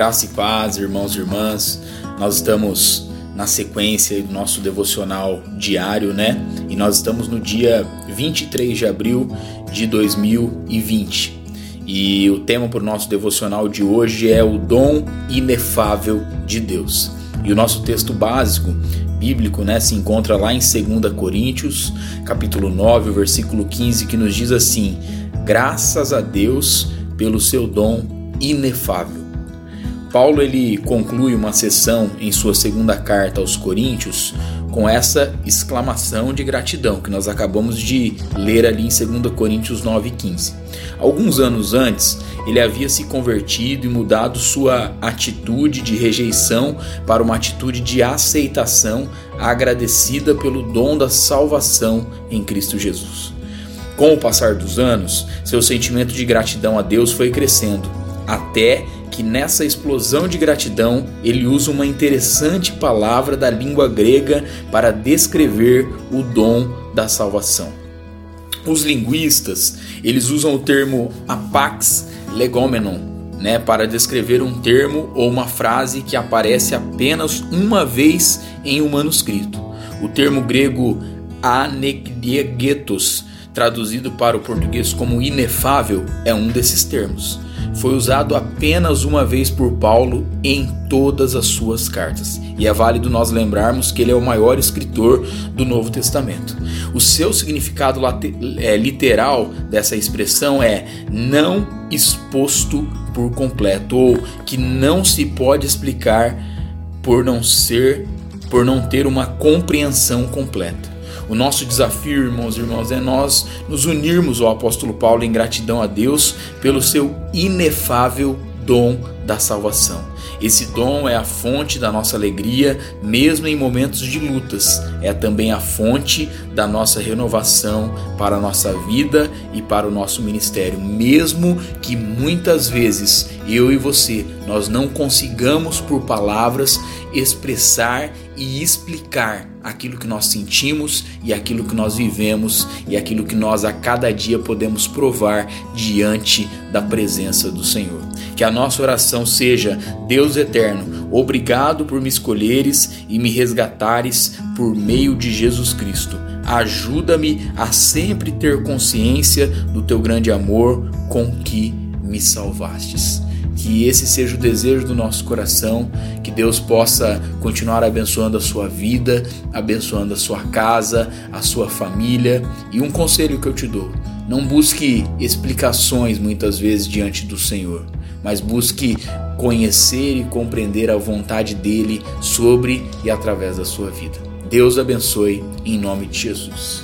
Graça e paz, irmãos e irmãs. Nós estamos na sequência do nosso devocional diário, né? E nós estamos no dia 23 de abril de 2020. E o tema para o nosso devocional de hoje é o dom inefável de Deus. E o nosso texto básico bíblico, né, se encontra lá em 2 Coríntios, capítulo 9, versículo 15, que nos diz assim: Graças a Deus pelo seu dom inefável. Paulo ele conclui uma sessão em sua segunda carta aos Coríntios com essa exclamação de gratidão que nós acabamos de ler ali em 2 Coríntios 9:15. Alguns anos antes, ele havia se convertido e mudado sua atitude de rejeição para uma atitude de aceitação, agradecida pelo dom da salvação em Cristo Jesus. Com o passar dos anos, seu sentimento de gratidão a Deus foi crescendo, até que nessa explosão de gratidão ele usa uma interessante palavra da língua grega para descrever o dom da salvação. Os linguistas, eles usam o termo apax legomenon, né, para descrever um termo ou uma frase que aparece apenas uma vez em um manuscrito. O termo grego anegdiegetos, traduzido para o português como inefável, é um desses termos foi usado apenas uma vez por Paulo em todas as suas cartas. E é válido nós lembrarmos que ele é o maior escritor do Novo Testamento. O seu significado é, literal dessa expressão é não exposto por completo, ou que não se pode explicar por não ser, por não ter uma compreensão completa. O nosso desafio, irmãos e irmãs, é nós nos unirmos ao apóstolo Paulo em gratidão a Deus pelo seu inefável dom da salvação. Esse dom é a fonte da nossa alegria, mesmo em momentos de lutas. É também a fonte da nossa renovação para a nossa vida e para o nosso ministério, mesmo que muitas vezes eu e você nós não consigamos por palavras expressar e explicar aquilo que nós sentimos e aquilo que nós vivemos e aquilo que nós a cada dia podemos provar diante da presença do Senhor. Que a nossa oração seja: Deus eterno, obrigado por me escolheres e me resgatares por meio de Jesus Cristo. Ajuda-me a sempre ter consciência do teu grande amor com que me salvastes. Que esse seja o desejo do nosso coração, que Deus possa continuar abençoando a sua vida, abençoando a sua casa, a sua família. E um conselho que eu te dou: não busque explicações muitas vezes diante do Senhor, mas busque conhecer e compreender a vontade dele sobre e através da sua vida. Deus abençoe em nome de Jesus.